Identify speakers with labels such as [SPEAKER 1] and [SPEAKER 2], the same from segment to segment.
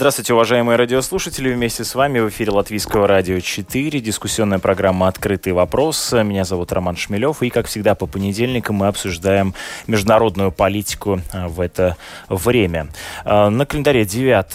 [SPEAKER 1] Здравствуйте, уважаемые радиослушатели. Вместе с вами в эфире Латвийского радио 4. Дискуссионная программа «Открытый вопрос». Меня зовут Роман Шмелев. И, как всегда, по понедельникам мы обсуждаем международную политику а, в это время. А, на календаре 9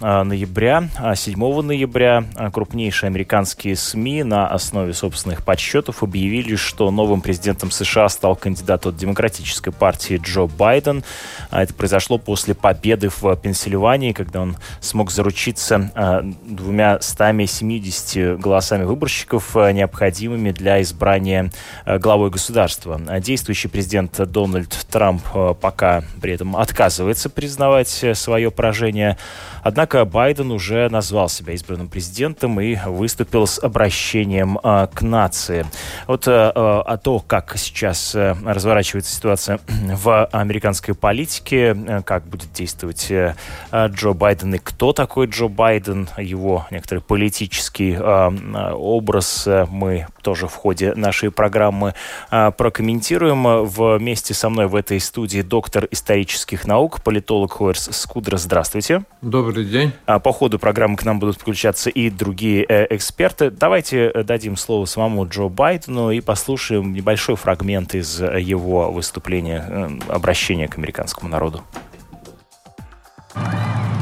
[SPEAKER 1] а, ноября, 7 ноября крупнейшие американские СМИ на основе собственных подсчетов объявили, что новым президентом США стал кандидат от Демократической партии Джо Байден. Это произошло после победы в Пенсильвании, когда он с смог заручиться э, двумя стами 70 голосами выборщиков, э, необходимыми для избрания э, главой государства. Действующий президент Дональд Трамп пока при этом отказывается признавать свое поражение. Однако Байден уже назвал себя избранным президентом и выступил с обращением к нации. Вот о том, как сейчас разворачивается ситуация в американской политике, как будет действовать Джо Байден и кто кто такой Джо Байден, его некоторый политический э, образ э, мы тоже в ходе нашей программы э, прокомментируем. Вместе со мной в этой студии доктор исторических наук, политолог Хуэрс Скудра. Здравствуйте.
[SPEAKER 2] Добрый день.
[SPEAKER 1] А, по ходу программы к нам будут включаться и другие э, эксперты. Давайте дадим слово самому Джо Байдену и послушаем небольшой фрагмент из его выступления, э, обращения к американскому народу.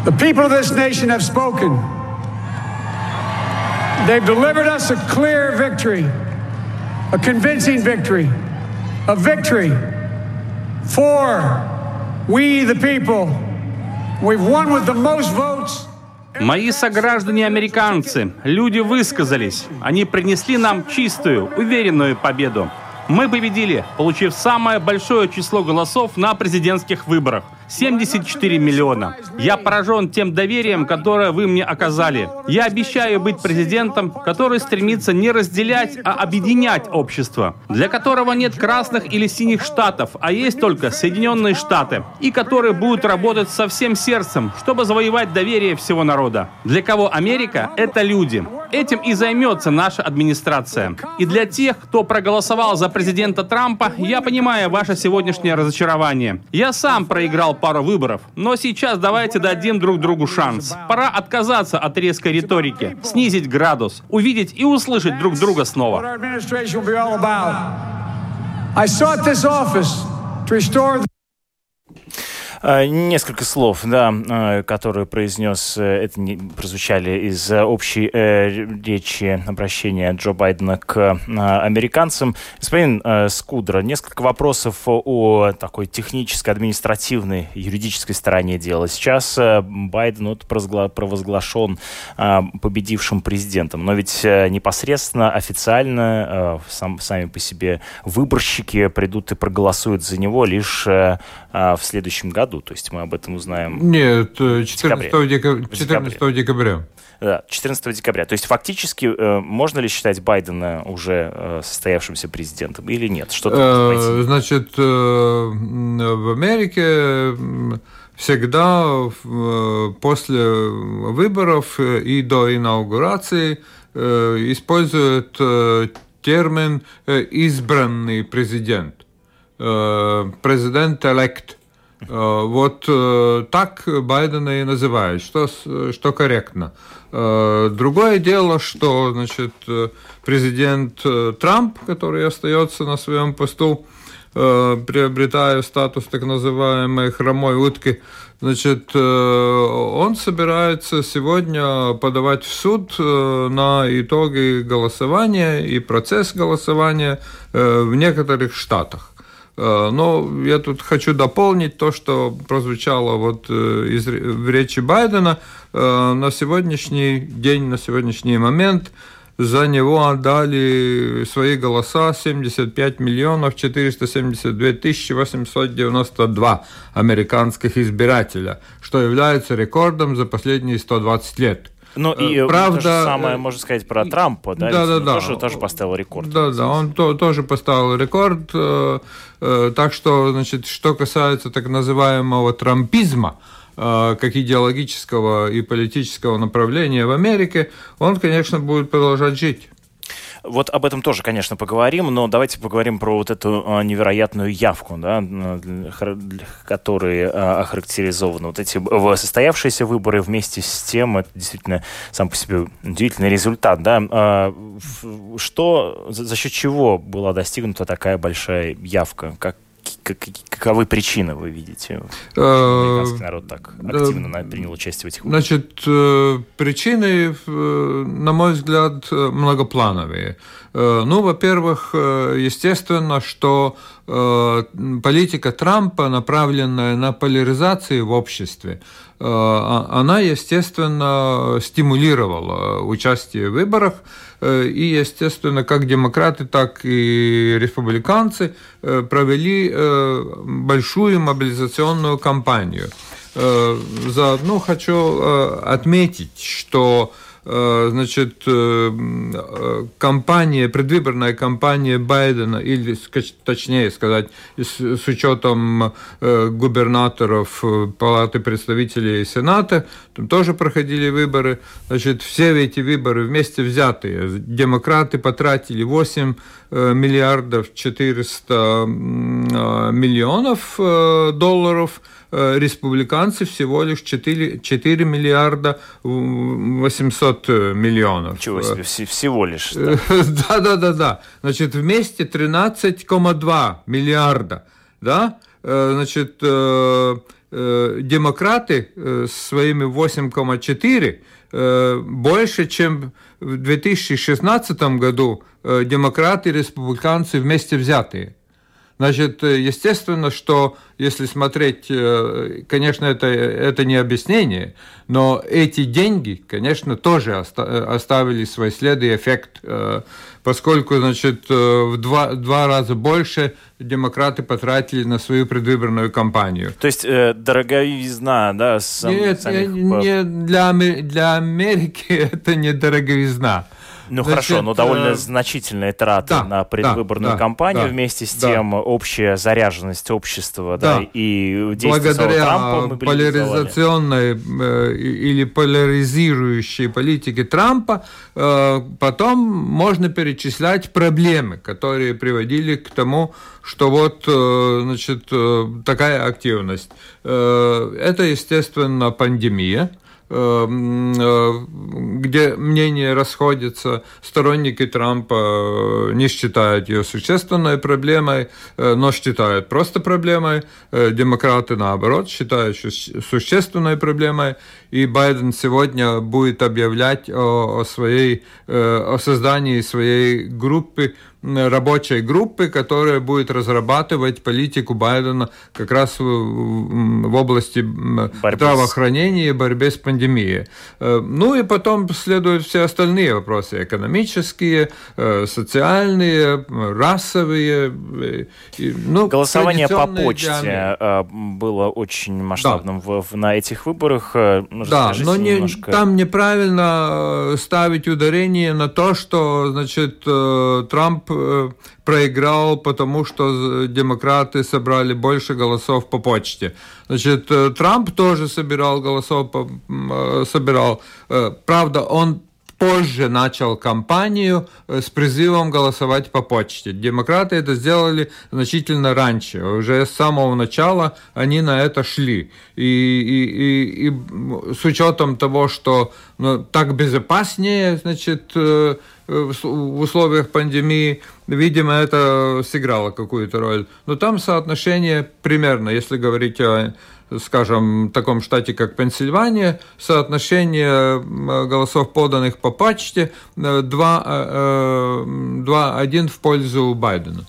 [SPEAKER 3] The people of this nation have spoken. They've delivered us a clear victory, a convincing victory, a victory for we, the people. We've won with the most votes.
[SPEAKER 4] Мои сограждане-американцы, люди высказались. Они принесли нам чистую, уверенную победу. Мы победили, получив самое большое число голосов на президентских выборах – 74 миллиона. Я поражен тем доверием, которое вы мне оказали. Я обещаю быть президентом, который стремится не разделять, а объединять общество, для которого нет красных или синих штатов, а есть только Соединенные Штаты, и который будет работать со всем сердцем, чтобы завоевать доверие всего народа. Для кого Америка — это люди. Этим и займется наша администрация. И для тех, кто проголосовал за президента Трампа, я понимаю ваше сегодняшнее разочарование. Я сам проиграл пару выборов. Но сейчас давайте дадим друг другу шанс. Пора отказаться от резкой риторики, снизить градус, увидеть и услышать друг друга снова. I
[SPEAKER 1] несколько слов, да, э, которые произнес, э, это не, прозвучали из общей э, речи обращения Джо Байдена к американцам. Господин Скудра, несколько вопросов о такой технической, административной, юридической стороне дела. Сейчас Байден вот провозглашен победившим президентом, но ведь непосредственно, официально сам, сами по себе выборщики придут и проголосуют за него лишь в следующем году году, то есть мы об этом узнаем
[SPEAKER 2] Нет, 14 декабря. 14 декабря.
[SPEAKER 1] Да, 14 декабря. То есть фактически э, можно ли считать Байдена уже э, состоявшимся президентом или нет? Что
[SPEAKER 2] э, Значит, э, в Америке всегда э, после выборов и до инаугурации э, используют э, термин «избранный президент», «президент-элект». Э, вот э, так Байдена и называют, что, что корректно. Э, другое дело, что значит, президент Трамп, который остается на своем посту, приобретая статус так называемой хромой утки, значит, он собирается сегодня подавать в суд на итоги голосования и процесс голосования в некоторых штатах. Э, но я тут хочу дополнить то, что прозвучало вот э, из, речи Байдена. Э, на сегодняшний день, на сегодняшний момент за него отдали свои голоса 75 миллионов 472 тысячи 892 американских избирателя, что является рекордом за последние 120 лет.
[SPEAKER 1] Ну и Правда, то же самое можно сказать про Трампа, да?
[SPEAKER 2] Да, да, да.
[SPEAKER 1] Тоже, тоже поставил рекорд.
[SPEAKER 2] Да, да, он то, тоже поставил рекорд. Так что, значит, что касается так называемого трампизма, как идеологического и политического направления в Америке, он, конечно, будет продолжать жить.
[SPEAKER 1] Вот об этом тоже, конечно, поговорим, но давайте поговорим про вот эту а, невероятную явку, да, которые а, охарактеризованы. Вот эти состоявшиеся выборы вместе с тем, это действительно сам по себе удивительный результат, да. А, что, за счет чего была достигнута такая большая явка? Как, каковы причины вы видите? Американский народ так активно принял участие в этих
[SPEAKER 2] выборах. Значит, э, причины, э, на мой взгляд, многоплановые. Э, ну, во-первых, естественно, что политика Трампа, направленная на поляризацию в обществе, она, естественно, стимулировала участие в выборах, Э, и, естественно, как демократы, так и республиканцы э, провели э, большую мобилизационную кампанию. Заодно хочу отметить, что Э, значит, э, кампания, предвыборная кампания Байдена, или точнее сказать, с, с учетом э, губернаторов Палаты представителей и Сената, там тоже проходили выборы. Значит, все эти выборы вместе взятые, демократы потратили 8 миллиардов 400 миллионов долларов – Э, республиканцы всего лишь 4, 4 миллиарда 800 миллионов.
[SPEAKER 1] Чего себе, всего лишь.
[SPEAKER 2] Да-да-да-да. Значит, вместе 13,2 миллиарда. Да? Э, значит, э, демократы своими 8,4 больше, чем в 2016 году демократы и республиканцы вместе взятые. Значит, естественно, что если смотреть, э, конечно, это, это не объяснение, но эти деньги, конечно, тоже оставили свой след и эффект, э, поскольку, значит, э, в два, два раза больше демократы потратили на свою предвыборную кампанию.
[SPEAKER 1] То есть э, дороговизна, да? Сам,
[SPEAKER 2] Нет, самих... не, для, для Америки это не дороговизна.
[SPEAKER 1] Ну Значит, хорошо, но довольно э... значительные траты да, на предвыборную да, кампанию, да, вместе с да. тем общая заряженность общества да. Да, и действия
[SPEAKER 2] Благодаря
[SPEAKER 1] Трампа
[SPEAKER 2] поляризационной э, или поляризирующей политике Трампа э, потом можно перечислять проблемы, которые приводили к тому, что вот э, значит, э, такая активность. Э, это, естественно, пандемия, э, где мнения расходятся. Сторонники Трампа э, не считают ее существенной проблемой, э, но считают просто проблемой. Демократы, наоборот, считают существенной проблемой. И Байден сегодня будет объявлять о, о, своей, о создании своей группы рабочей группы, которая будет разрабатывать политику Байдена как раз в, в области борьбы здравоохранения и борьбы с пандемией. Э, ну и потом следуют все остальные вопросы, экономические, э, социальные, расовые.
[SPEAKER 1] Э, ну, Голосование по почте было очень масштабным да. в, на этих выборах.
[SPEAKER 2] Да, но не, немножко... там неправильно ставить ударение на то, что значит, Трамп проиграл, потому что демократы собрали больше голосов по почте. Значит, э, Трамп тоже собирал голосов, э, собирал. Правда, он позже начал кампанию с призывом голосовать по почте. Демократы это сделали значительно раньше. Уже с самого начала они на это шли. И, и, и, и с учетом того, что ну, так безопаснее, значит, в условиях пандемии, видимо, это сыграло какую-то роль. Но там соотношение примерно, если говорить о скажем, таком штате, как Пенсильвания, соотношение голосов, поданных по почте, 2-1 э, э, в пользу Байдена.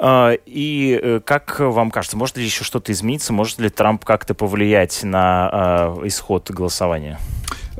[SPEAKER 1] А, и э, как вам кажется, может ли еще что-то измениться? Может ли Трамп как-то повлиять на исход голосования?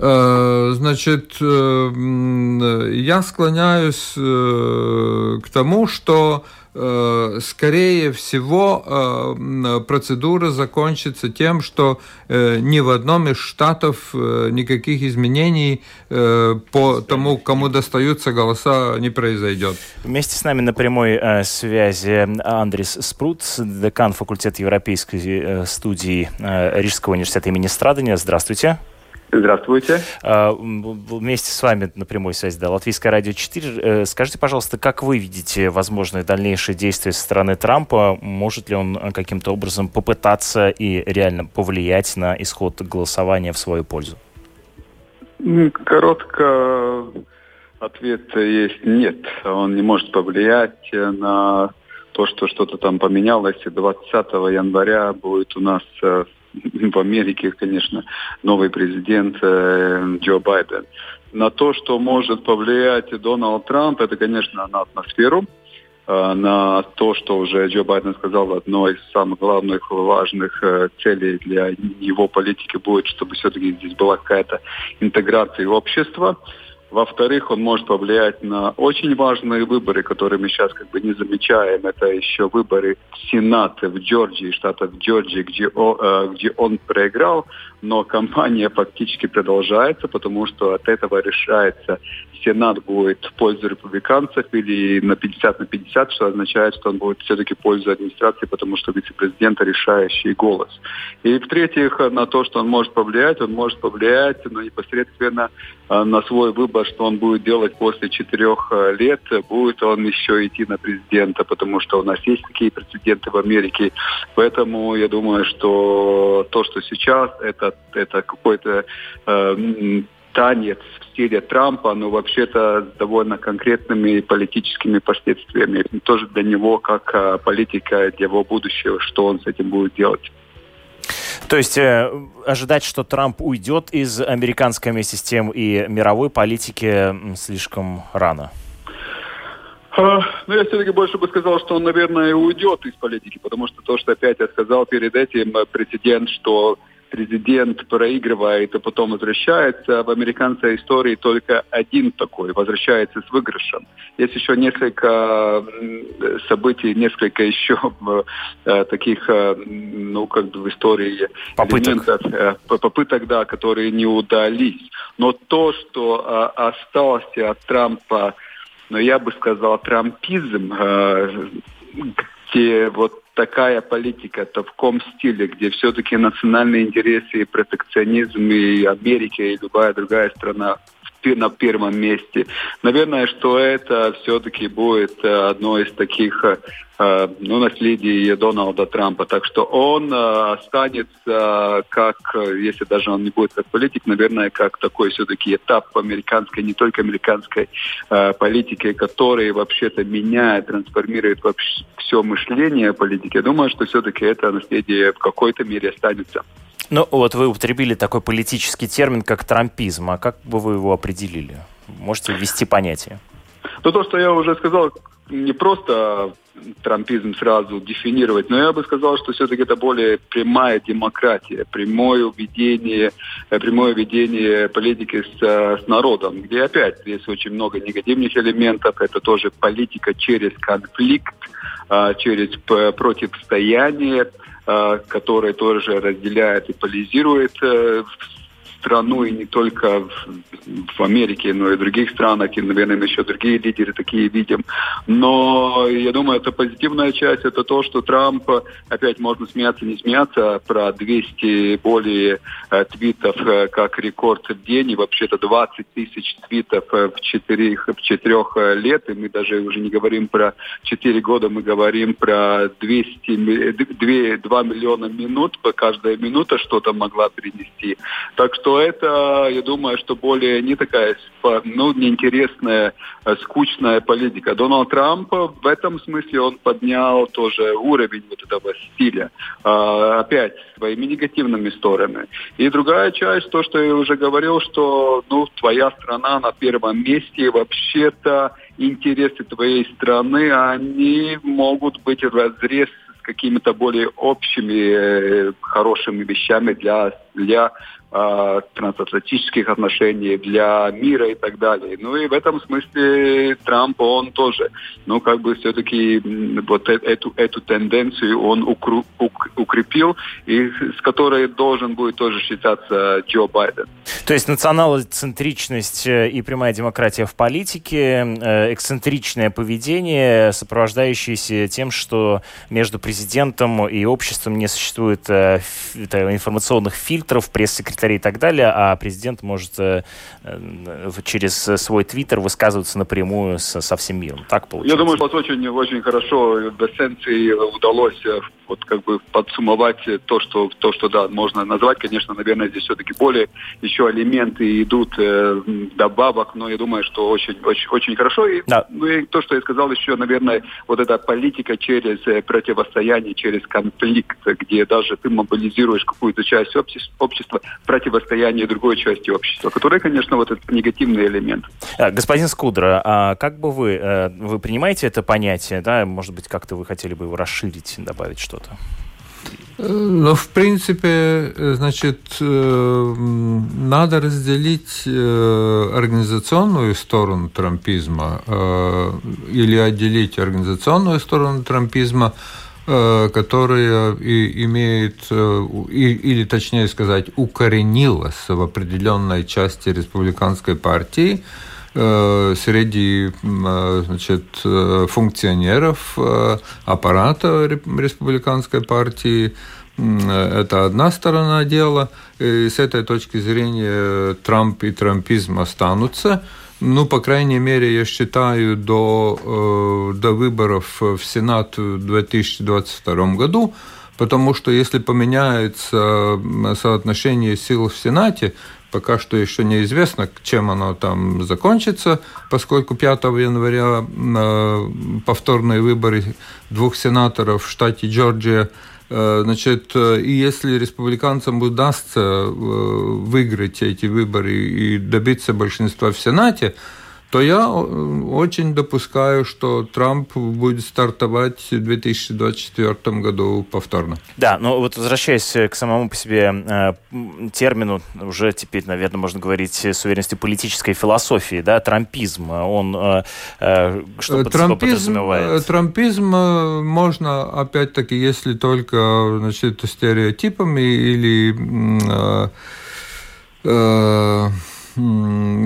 [SPEAKER 2] Э, значит, э, я склоняюсь э, к тому, что э, скорее всего, э, процедура закончится тем, что э, ни в одном из штатов никаких изменений по тому, кому достаются голоса, не произойдет.
[SPEAKER 1] Вместе с нами на прямой связи Андрис Спрут, декан факультета европейской студии Рижского университета имени Страдания. Здравствуйте.
[SPEAKER 5] Здравствуйте. А,
[SPEAKER 1] вместе с вами на прямой связи, да, Латвийское радио 4. Э, скажите, пожалуйста, как вы видите возможные дальнейшие действия со стороны Трампа? Может ли он э, каким-то образом попытаться и реально повлиять на исход голосования в свою пользу?
[SPEAKER 5] Коротко ответ есть нет. Он не может повлиять на то, что что-то там поменялось. 20 января будет у нас э, в Америке, конечно, новый президент э, Джо Байден. На то, что может повлиять Дональд Трамп, это, конечно, на атмосферу, э, на то, что уже Джо Байден сказал, одной из самых главных важных э, целей для его политики будет, чтобы все-таки здесь была какая-то интеграция общества. Во-вторых, он может повлиять на очень важные выборы, которые мы сейчас как бы не замечаем. Это еще выборы в Сенат в Джорджии, штата Джорджии, где, он, э, где он проиграл. Но кампания фактически продолжается, потому что от этого решается, Сенат будет в пользу республиканцев или на 50 на 50, что означает, что он будет все-таки в пользу администрации, потому что вице-президента решающий голос. И в-третьих, на то, что он может повлиять, он может повлиять ну, непосредственно э, на свой выбор, что он будет делать после четырех э, лет, будет он еще идти на президента, потому что у нас есть такие прецеденты в Америке. Поэтому я думаю, что то, что сейчас, это, это какой-то э, танец в стиле Трампа, но вообще-то с довольно конкретными политическими последствиями. Тоже для него как а, политика, для его будущего, что он с этим будет делать.
[SPEAKER 1] То есть э, ожидать, что Трамп уйдет из американской вместе с тем и мировой политики слишком рано?
[SPEAKER 5] А, ну, я все-таки больше бы сказал, что он, наверное, уйдет из политики, потому что то, что опять я сказал перед этим, э, президент, что президент проигрывает и потом возвращается. В американской истории только один такой возвращается с выигрышем. Есть еще несколько событий, несколько еще э, таких, э, ну, как бы в истории
[SPEAKER 1] попыток.
[SPEAKER 5] Э, попыток, да, которые не удались. Но то, что осталось от Трампа, ну, я бы сказал, трампизм, где вот такая политика, то в каком стиле, где все-таки национальные интересы и протекционизм и Америка и любая другая страна на первом месте. Наверное, что это все-таки будет э, одно из таких э, Э, ну, наследие Дональда Трампа. Так что он останется как, если даже он не будет как политик, наверное, как такой все-таки этап американской, не только американской политики, который вообще-то меняет, трансформирует вообще все мышление политики. Я думаю, что все-таки это наследие в какой-то мере останется.
[SPEAKER 1] Ну, вот вы употребили такой политический термин, как трампизм. А как бы вы его определили? Можете ввести понятие?
[SPEAKER 5] Ну, то, что я уже сказал, не просто трампизм сразу дефинировать, но я бы сказал, что все-таки это более прямая демократия, прямое ведение, э, прямое ведение политики с, э, с народом, где опять есть очень много негативных элементов, это тоже политика через конфликт, а, через противостояние, а, которое тоже разделяет и поляризирует э, страну, и не только в, в Америке, но и в других странах, и, наверное, еще другие лидеры такие видим. Но я думаю, это позитивная часть, это то, что Трамп, опять можно смеяться, не смеяться, про 200 более э, твитов э, как рекорд в день, и вообще-то 20 тысяч твитов э, в четырех, в четырех э, лет, и мы даже уже не говорим про 4 года, мы говорим про 200, 2, 2 миллиона минут, каждая минута что-то могла принести. Так что то это, я думаю, что более не такая, ну, неинтересная, а скучная политика. Дональд Трамп в этом смысле он поднял тоже уровень вот этого стиля. А, опять своими негативными сторонами. И другая часть, то, что я уже говорил, что, ну, твоя страна на первом месте, вообще-то интересы твоей страны, они могут быть в разрез какими-то более общими э, хорошими вещами для, для э, трансатлантических отношений, для мира и так далее. Ну и в этом смысле Трамп, он тоже, ну как бы все-таки вот э, эту, эту тенденцию он укрепил, и с которой должен будет тоже считаться Джо Байден.
[SPEAKER 1] То есть националоцентричность э, и прямая демократия в политике, э, эксцентричное поведение, сопровождающееся тем, что между президентом и обществом не существует информационных фильтров, пресс-секретаря секретарей и так далее, а президент может э, э, через свой твиттер высказываться напрямую со, со всем миром. Так получается?
[SPEAKER 5] Я думаю, что очень, очень хорошо в эссенции удалось э, вот как бы подсумовать то, что, то, что да, можно назвать. Конечно, наверное, здесь все-таки более еще элементы идут э, добавок, но я думаю, что очень, очень, очень хорошо. И, да. Ну и то, что я сказал еще, наверное, вот эта политика через противостояние, через конфликт, где даже ты мобилизируешь какую-то часть общества, противостояние другой части общества, которая, конечно, вот этот негативный элемент.
[SPEAKER 1] А, господин Скудра, а как бы вы, э, вы принимаете это понятие, да, может быть, как-то вы хотели бы его расширить, добавить что-то?
[SPEAKER 2] Ну, в принципе, значит, э, надо разделить э, организационную сторону трампизма или отделить организационную сторону трампизма Э, которая и имеет, э, или точнее сказать, укоренилась в определенной части республиканской партии э, среди значит, функционеров аппарата республиканской партии. Это одна сторона дела. И с этой точки зрения Трамп и трампизм останутся. Ну, по крайней мере, я считаю, до, э, до выборов в Сенат в 2022 году, потому что если поменяется соотношение сил в Сенате, пока что еще неизвестно, чем оно там закончится, поскольку 5 января э, повторные выборы двух сенаторов в штате Джорджия – значит, э, и если республиканцам удастся э, выиграть эти выборы и добиться большинства в Сенате, то я очень допускаю, что Трамп будет стартовать в 2024 году повторно.
[SPEAKER 1] Да, но вот возвращаясь к самому по себе э, термину, уже теперь, наверное, можно говорить с уверенностью политической философии, да, трампизм, он э, э, что
[SPEAKER 2] трампизм, подразумевает? Трампизм можно, опять-таки, если только, значит, стереотипами или э, э,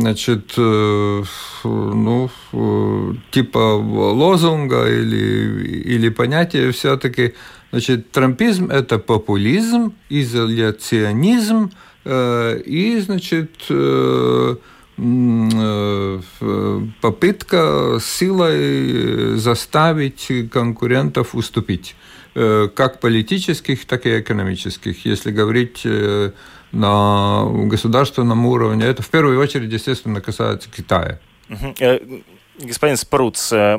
[SPEAKER 2] значит, э, ну, э, типа лозунга или, или понятия все-таки. Значит, трампизм – это популизм, изоляционизм э, и, значит, попытка силой заставить конкурентов уступить, как политических, так и экономических. Если говорить на государственном уровне. Это в первую очередь, естественно, касается Китая.
[SPEAKER 1] Э, господин Спруц, э,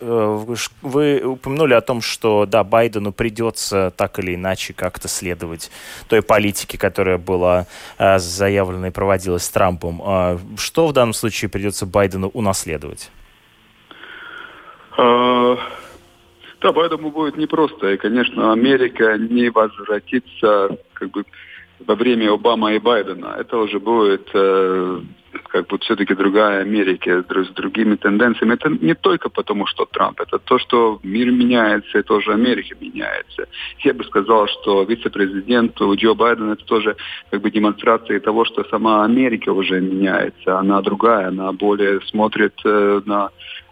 [SPEAKER 1] э, вы упомянули о том, что да, Байдену придется так или иначе как-то следовать той политике, которая была заявлена и проводилась с Трампом. Что в данном случае придется Байдену унаследовать?
[SPEAKER 5] Да, Байдену будет непросто. И, конечно, Америка не возвратится как бы во время Обама и Байдена. Это уже будет э, как бы все-таки другая Америка с другими тенденциями. Это не только потому, что Трамп, это то, что мир меняется, и тоже Америка меняется. Я бы сказал, что вице-президент Джо Байден это тоже как бы демонстрация того, что сама Америка уже меняется. Она другая, она более смотрит э, на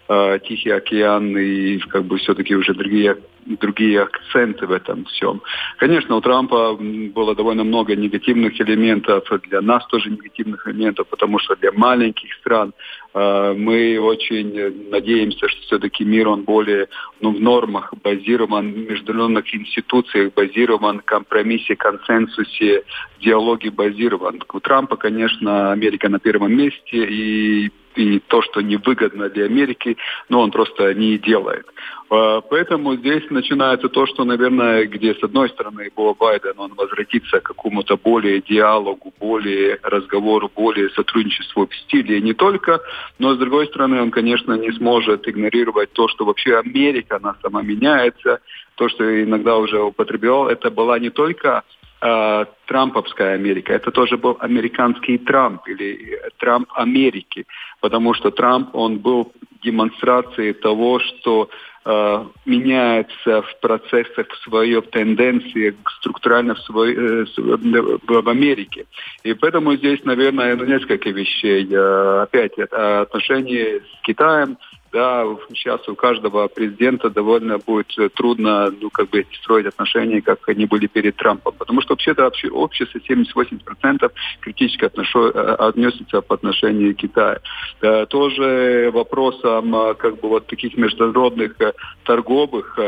[SPEAKER 5] э, Тихий океан и как бы все-таки уже другие другие акценты в этом всем. Конечно, у Трампа было довольно много негативных элементов, для нас тоже негативных элементов, потому что для маленьких стран э, мы очень надеемся, что все-таки мир, он более ну, в нормах базирован, в международных институциях базирован, компромиссе, консенсусе, диалоге базирован. У Трампа, конечно, Америка на первом месте, и и то, что невыгодно для Америки, но он просто не делает. А, поэтому здесь начинается то, что, наверное, где с одной стороны Бо Байден, он возвратится к какому-то более диалогу, более разговору, более сотрудничеству в стиле не только, но с другой стороны он, конечно, не сможет игнорировать то, что вообще Америка, она сама меняется, то, что иногда уже употреблял, это была не только э, Трамповская Америка, это тоже был американский Трамп или Трамп Америки, потому что Трамп, он был демонстрацией того, что э, меняется в процессах в своей тенденции структурально в, свой, э, в Америке. И поэтому здесь, наверное, ну, несколько вещей. Э, опять, отношения с Китаем – да, сейчас у каждого президента довольно будет трудно, ну, как бы строить отношения, как они были перед Трампом. Потому что вообще-то общество 78% критически отношу, э, относится по отношению к Китаю. Да, тоже вопросом э, как бы вот таких международных э, торговых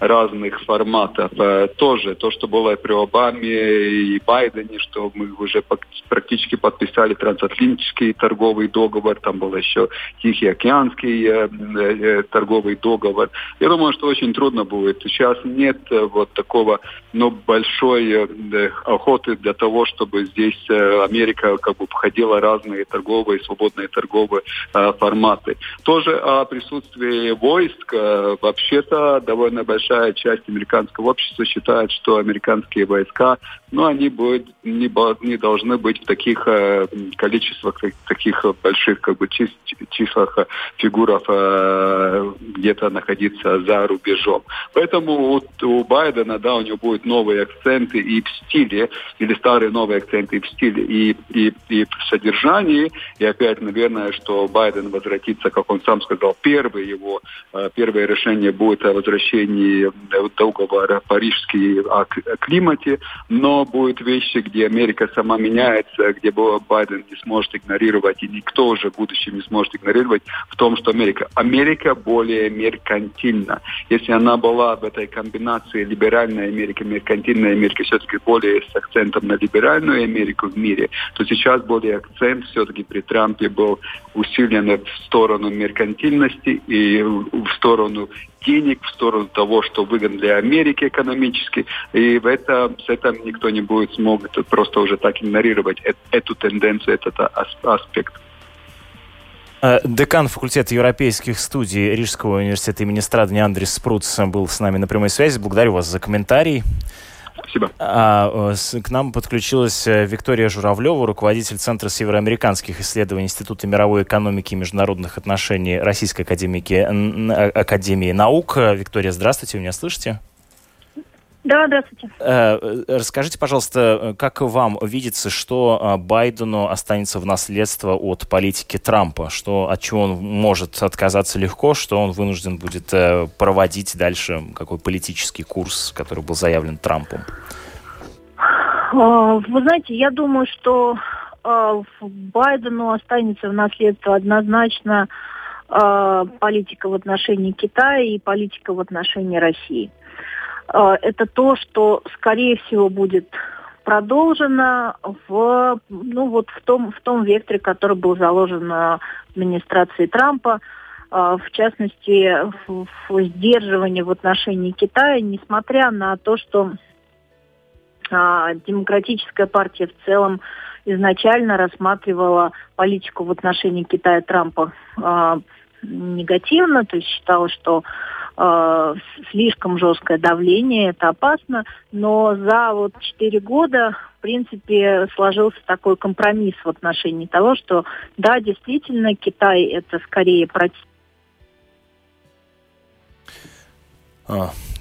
[SPEAKER 5] разных форматов. Тоже то, что было при Обаме и Байдене, что мы уже практически подписали трансатлантический торговый договор, там был еще Тихий океан, американский э, э, торговый договор. Я думаю, что очень трудно будет. Сейчас нет э, вот такого, но большой э, охоты для того, чтобы здесь э, Америка как бы входила разные торговые, свободные торговые э, форматы. Тоже о присутствии войск. Э, вообще-то довольно большая часть американского общества считает, что американские войска, ну, они будут, не, не должны быть в таких э, количествах, таких больших как бы числах фигуров э, где-то находиться за рубежом. Поэтому у, у Байдена, да, у него будут новые акценты и в стиле, или старые новые акценты и в стиле, и, и, и в содержании. И опять, наверное, что Байден возвратится, как он сам сказал, первый его, э, первое решение будет о возвращении договора Парижский о климате, но будут вещи, где Америка сама меняется, где Байден не сможет игнорировать, и никто уже в будущем не сможет игнорировать, в том, том, что Америка. Америка более меркантильна. Если она была в этой комбинации либеральной Америки, меркантильной Америки, все-таки более с акцентом на либеральную Америку в мире, то сейчас более акцент все-таки при Трампе был усилен в сторону меркантильности и в сторону денег, в сторону того, что выгодно для Америки экономически. И в это, с этим никто не будет смог просто уже так игнорировать эту тенденцию, этот аспект.
[SPEAKER 1] Э, декан факультета европейских студий Рижского университета имени Страдани Андрес Спруц был с нами на прямой связи. Благодарю вас за комментарий.
[SPEAKER 5] Спасибо.
[SPEAKER 1] А, э, к нам подключилась э, Виктория Журавлева, руководитель Центра североамериканских исследований Института мировой экономики и международных отношений Российской академии, Академии наук. Виктория, здравствуйте, вы меня слышите?
[SPEAKER 6] Да, здравствуйте.
[SPEAKER 1] Э, расскажите, пожалуйста, как вам видится, что э, Байдену останется в наследство от политики Трампа? Что, от чего он может отказаться легко, что он вынужден будет э, проводить дальше какой политический курс, который был заявлен Трампом?
[SPEAKER 6] А, вы знаете, я думаю, что Байдену останется в наследство однозначно политика в отношении Китая и политика в отношении России. Э, это то, что, скорее всего, будет продолжено в, ну, вот в, том, в том векторе, который был заложен администрацией Трампа, э, в частности, в, в сдерживании в отношении Китая, несмотря на то, что а, демократическая партия в целом изначально рассматривала политику в отношении Китая Трампа. А, негативно, то есть считала, что э, слишком жесткое давление, это опасно, но за вот четыре года, в принципе, сложился такой компромисс в отношении того, что да, действительно, Китай это скорее против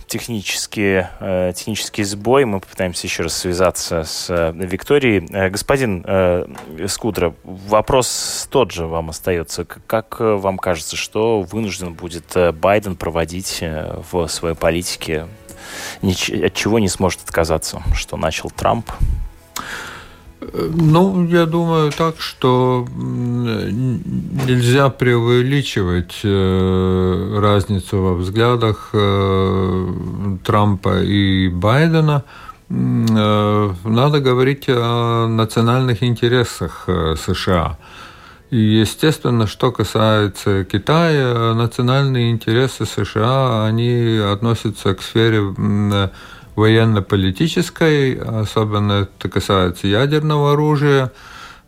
[SPEAKER 1] технический, э, технический сбой. Мы попытаемся еще раз связаться с э, Викторией. Э, господин Скудра, вопрос тот же вам остается. Как вам кажется, что вынужден будет Байден проводить в своей политике? От чего не сможет отказаться? Что начал Трамп?
[SPEAKER 2] Ну, я думаю так, что нельзя преувеличивать э, разницу во взглядах э, Трампа и Байдена. Э, надо говорить о национальных интересах США. И, естественно, что касается Китая, национальные интересы США, они относятся к сфере военно-политической, особенно это касается ядерного оружия,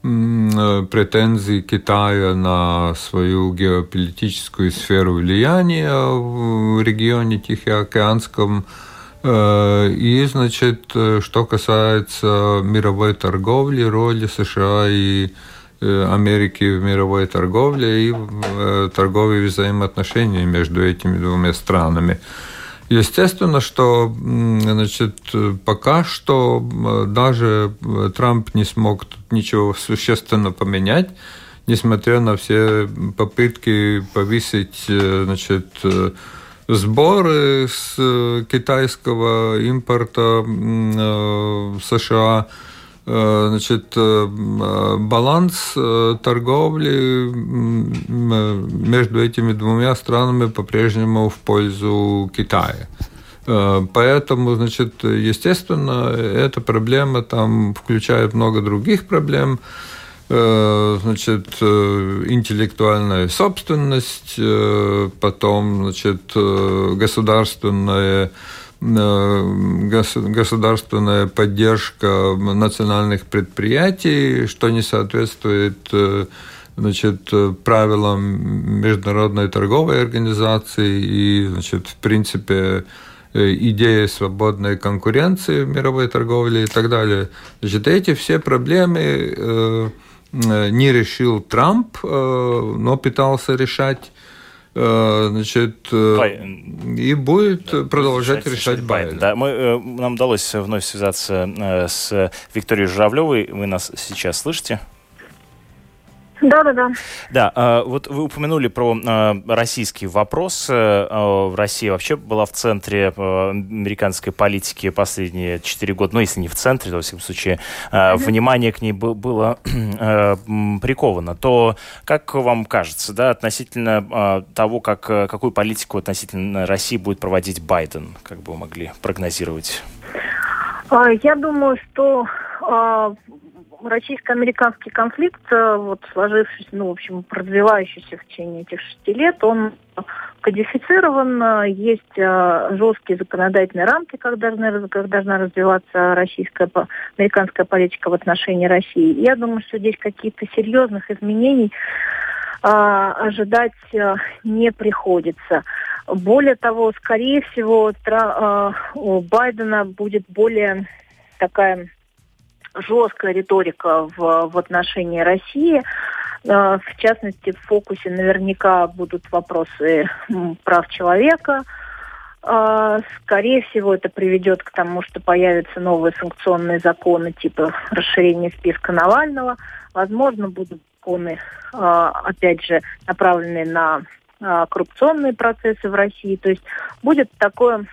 [SPEAKER 2] претензий Китая на свою геополитическую сферу влияния в регионе Тихоокеанском И, значит, что касается мировой торговли, роли США и Америки в мировой торговле и торговые взаимоотношения между этими двумя странами. Естественно, что значит, пока что даже Трамп не смог тут ничего существенно поменять, несмотря на все попытки повысить значит, сборы с китайского импорта в США – Э, значит, э, баланс э, торговли между этими двумя странами по-прежнему в пользу Китая. Поэтому, значит, естественно, эта проблема там включает много других проблем. Значит, интеллектуальная собственность, потом, значит, государственная государственная поддержка национальных предприятий, что не соответствует э, значит, правилам Международной торговой организации и, значит, в принципе, э, идеи свободной конкуренции в мировой торговле и так далее. Значит, эти все проблемы э, не решил Трамп, но пытался решать Э, значит, э, Байден. и будет да, продолжать решать Байден. Байден.
[SPEAKER 1] Да, мы, э, нам удалось вновь связаться с Викторией Журавлевой. Вы нас сейчас слышите?
[SPEAKER 6] Да, да, да.
[SPEAKER 1] Да, вот вы упомянули про российский вопрос. Россия вообще была в центре американской политики последние четыре года, ну, если не в центре, то, во всяком случае, внимание к ней было приковано. То, как вам кажется, да, относительно того, как, какую политику относительно России будет проводить Байден, как бы вы могли прогнозировать?
[SPEAKER 6] Я думаю, что российско-американский конфликт, э, вот сложившийся, ну, в общем, развивающийся в течение этих шести лет, он кодифицирован, есть э, жесткие законодательные рамки, как должна, как должна развиваться российская, американская политика в отношении России. Я думаю, что здесь каких-то серьезных изменений э, ожидать не приходится. Более того, скорее всего, у Байдена будет более такая жесткая риторика в, в отношении России. Э, в частности, в фокусе наверняка будут вопросы прав человека. Э, скорее всего, это приведет к тому, что появятся новые санкционные законы типа расширения списка Навального. Возможно, будут законы, э, опять же, направленные на коррупционные процессы в России. То есть будет такое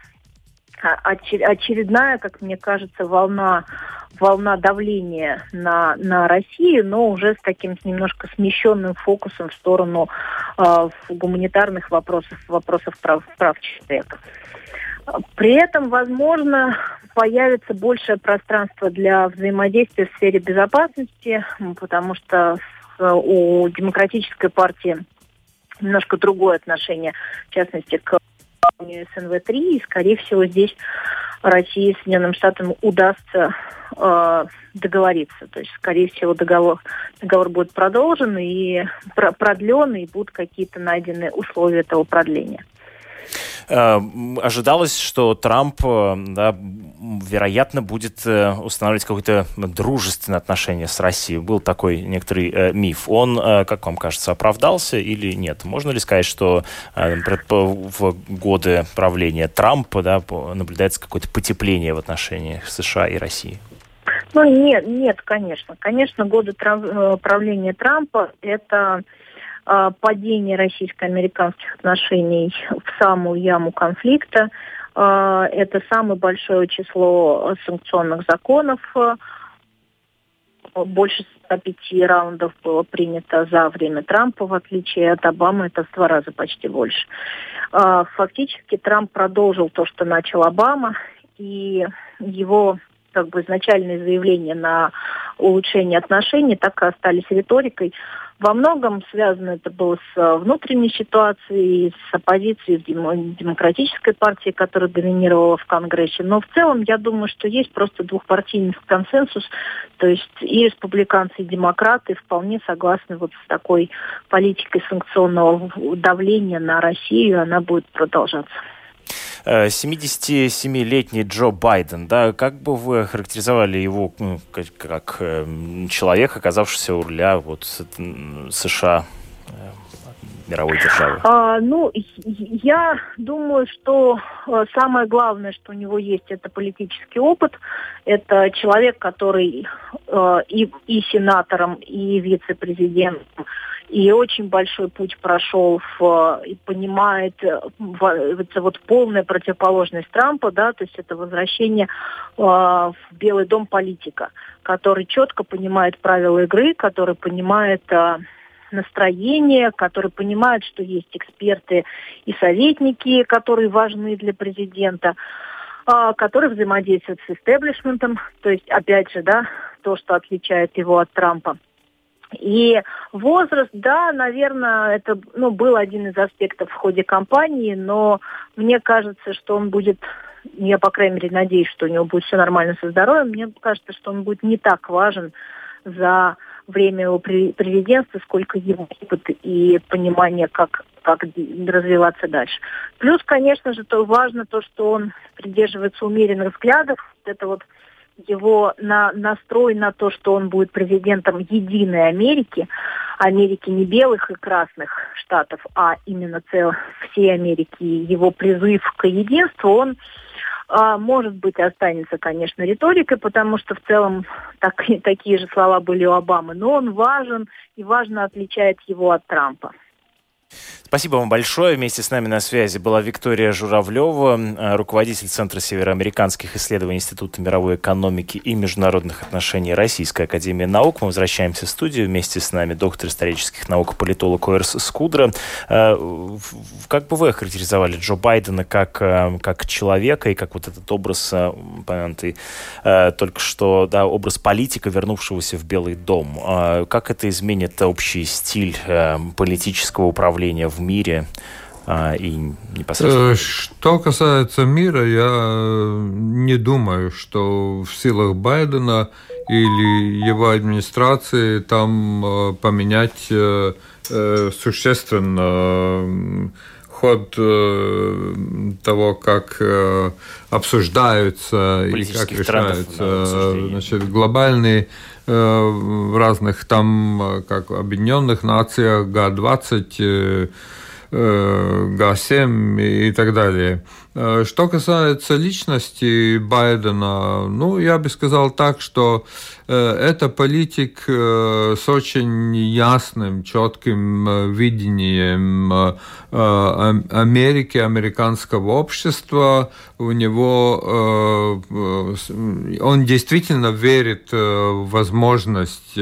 [SPEAKER 6] очередная, как мне кажется, волна волна давления на, на Россию, но уже с таким с немножко смещенным фокусом в сторону э, гуманитарных вопросов, вопросов прав, прав человека. При этом, возможно, появится большее пространство для взаимодействия в сфере безопасности, потому что у демократической партии немножко другое отношение, в частности, к СНВ-3, и, скорее всего, здесь России и Соединенным Штатам удастся э, договориться. То есть, скорее всего, договор, договор будет продолжен и продлен, и будут какие-то найдены условия этого продления.
[SPEAKER 1] Э, ожидалось, что Трамп, э, да, вероятно, будет э, устанавливать какое-то дружественное отношение с Россией. Был такой некоторый миф. Он, как вам кажется, оправдался или нет? Можно ли сказать, что в годы правления Трампа да, наблюдается какое-то потепление в отношениях США и России?
[SPEAKER 6] Ну, нет, нет, конечно. Конечно, годы правления Трампа – это падение российско-американских отношений в самую яму конфликта. А, это самое большое число санкционных законов. Больше 105 раундов было принято за время Трампа, в отличие от Обамы, это в два раза почти больше. А, фактически Трамп продолжил то, что начал Обама, и его как бы изначальные заявления на улучшение отношений так и остались риторикой. Во многом связано это было с э, внутренней ситуацией, с оппозицией демократической партии, которая доминировала в Конгрессе. Но в целом я думаю, что есть просто двухпартийный консенсус. То есть и республиканцы, и демократы вполне согласны вот с такой политикой санкционного давления на Россию. Она будет продолжаться.
[SPEAKER 1] 77-летний Джо Байден, да, как бы вы характеризовали его ну, как, как э, человек, оказавшийся у руля вот США мировой державы?
[SPEAKER 6] А, ну, я думаю, что э, самое главное, что у него есть, это политический опыт. Это человек, который э, и, и сенатором, и вице-президентом, и очень большой путь прошел в, и понимает в, это вот полная противоположность Трампа, да, то есть это возвращение э, в Белый дом политика, который четко понимает правила игры, который понимает э, настроение, которые понимают, что есть эксперты и советники, которые важны для президента, а, которые взаимодействуют с истеблишментом, то есть, опять же, да, то, что отличает его от Трампа. И возраст, да, наверное, это ну, был один из аспектов в ходе кампании, но мне кажется, что он будет, я, по крайней мере, надеюсь, что у него будет все нормально со здоровьем, мне кажется, что он будет не так важен за время его президентства, сколько его опыт и понимание, как, как развиваться дальше. Плюс, конечно же, то важно то, что он придерживается умеренных взглядов. Это вот его на, настрой на то, что он будет президентом единой Америки, Америки не белых и красных штатов, а именно цел всей Америки, его призыв к единству, он может быть, останется, конечно, риторикой, потому что в целом так, такие же слова были у Обамы, но он важен и важно отличает его от Трампа.
[SPEAKER 1] Спасибо вам большое. Вместе с нами на связи была Виктория Журавлева, э, руководитель Центра североамериканских исследований Института мировой экономики и международных отношений Российской Академии Наук. Мы возвращаемся в студию. Вместе с нами доктор исторических наук, политолог Оэрс Скудра. Э, как бы вы охарактеризовали Джо Байдена как, э, как человека и как вот этот образ, упомянутый только что, да, образ политика, вернувшегося в Белый дом? Как это изменит общий стиль политического управления в в мире а, и непосредственно... Э,
[SPEAKER 2] что касается мира, я э, не думаю, что в силах Байдена или его администрации там э, поменять существенно ход того, как обсуждаются и как решаются значит, глобальные в разных там, как Объединенных Нациях, Г-20, Г7 и так далее. Э, что касается личности Байдена, ну, я бы сказал так, что э, это политик э, с очень ясным, четким видением Америки, американского общества. У него он действительно верит в возможность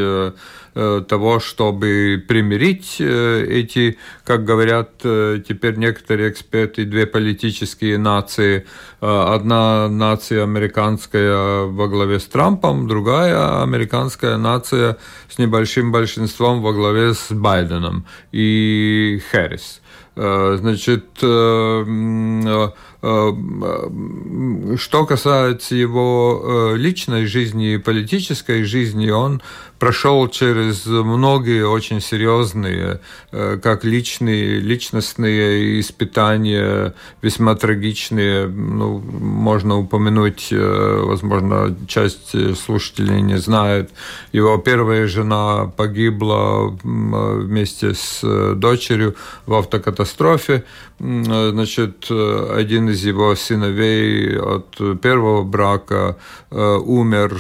[SPEAKER 2] того, чтобы примирить эти, как говорят теперь некоторые эксперты, две политические нации. Э, одна нация американская во главе с Трампом, другая американская нация с небольшим большинством во главе с Байденом и Хэрис. Э, значит, э, что касается его личной жизни и политической жизни, он прошел через многие очень серьезные, э, как личные, личностные испытания, весьма трагичные. Ну, можно упомянуть, э, возможно, часть слушателей не знает. Его первая жена погибла вместе с дочерью в автокатастрофе. Значит, один из его сыновей от первого брака э, умер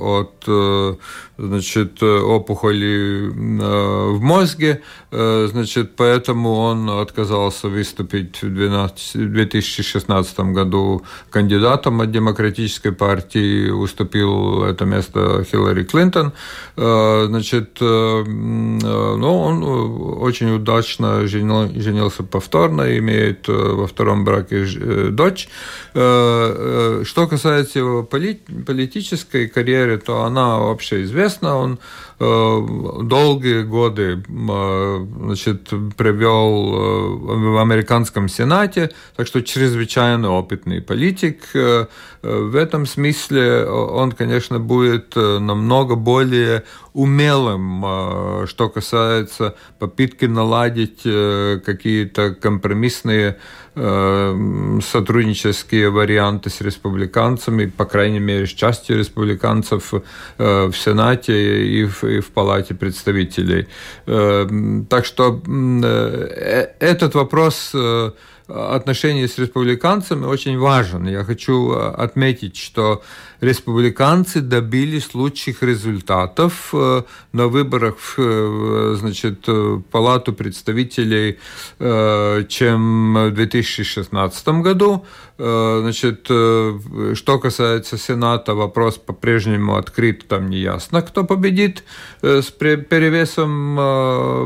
[SPEAKER 2] от значит, опухоли в мозге, Э, значит, поэтому он отказался выступить в 2016 году кандидатом от Демократической партии, уступил это место Хиллари Клинтон. Э, значит, э, ну, он очень удачно женился повторно, имеет во втором браке дочь. Что касается его политической карьеры, то она вообще известна. Он долгие годы значит, привел э, в американском Сенате, так что чрезвычайно опытный политик. Э, в этом смысле он, конечно, будет э, намного более умелым, э, что касается попытки наладить э, какие-то компромиссные э, сотруднические варианты с республиканцами, по крайней мере, с частью республиканцев в Сенате и в, и в Палате представителей. Так что этот вопрос отношения с республиканцами очень важен. Я хочу отметить, что республиканцы добились лучших результатов э, на выборах в значит, Палату представителей, э, чем в 2016 году. Э, значит, что касается Сената, вопрос по-прежнему открыт, там не ясно, кто победит с перевесом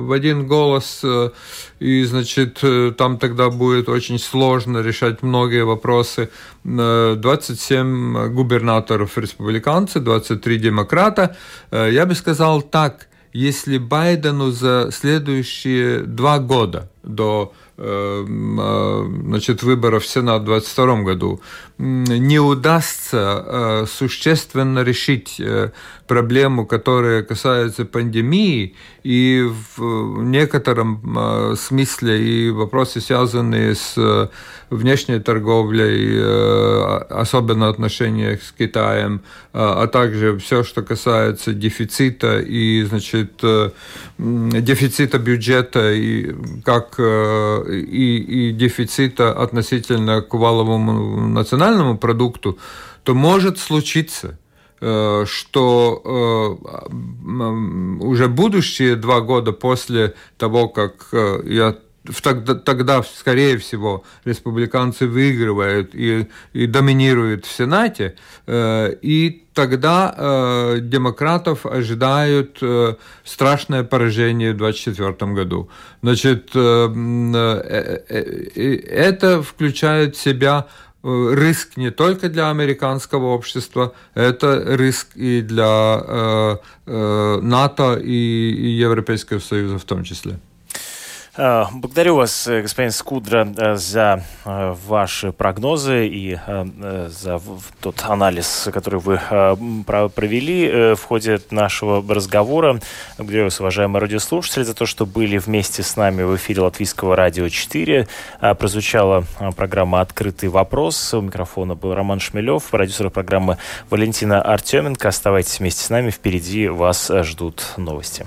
[SPEAKER 2] в один голос. И, значит, там тогда будет очень сложно решать многие вопросы. 27 губернаторов сенаторов республиканцы, 23 демократа. Э, я бы сказал так, если Байдену за следующие два года до э, э, значит, выборов в Сенат в 2022 году не удастся существенно решить проблему, которая касается пандемии, и в некотором смысле и вопросы, связанные с внешней торговлей, особенно отношения с Китаем, а также все, что касается дефицита и, значит, дефицита бюджета и как и, и дефицита относительно к валовому национальному продукту, то может случиться, что уже будущие два года после того, как я тогда, тогда, скорее всего, республиканцы выигрывают и, и доминируют в Сенате, э, и тогда э, демократов ожидают э, страшное поражение в 2024 году. Значит, э, э, э, это включает в себя риск не только для американского общества, это риск и для э, э, НАТО и Европейского Союза в том числе.
[SPEAKER 1] Э, благодарю вас, э, господин Скудра, э, за ваши прогнозы и за тот анализ, который вы провели в ходе нашего разговора. Благодарю вас, уважаемые радиослушатели, за то, что были вместе с нами в эфире Латвийского радио 4. Прозвучала программа «Открытый вопрос». У микрофона был Роман Шмелев, продюсер программы Валентина Артеменко. Оставайтесь вместе с нами, впереди вас ждут новости.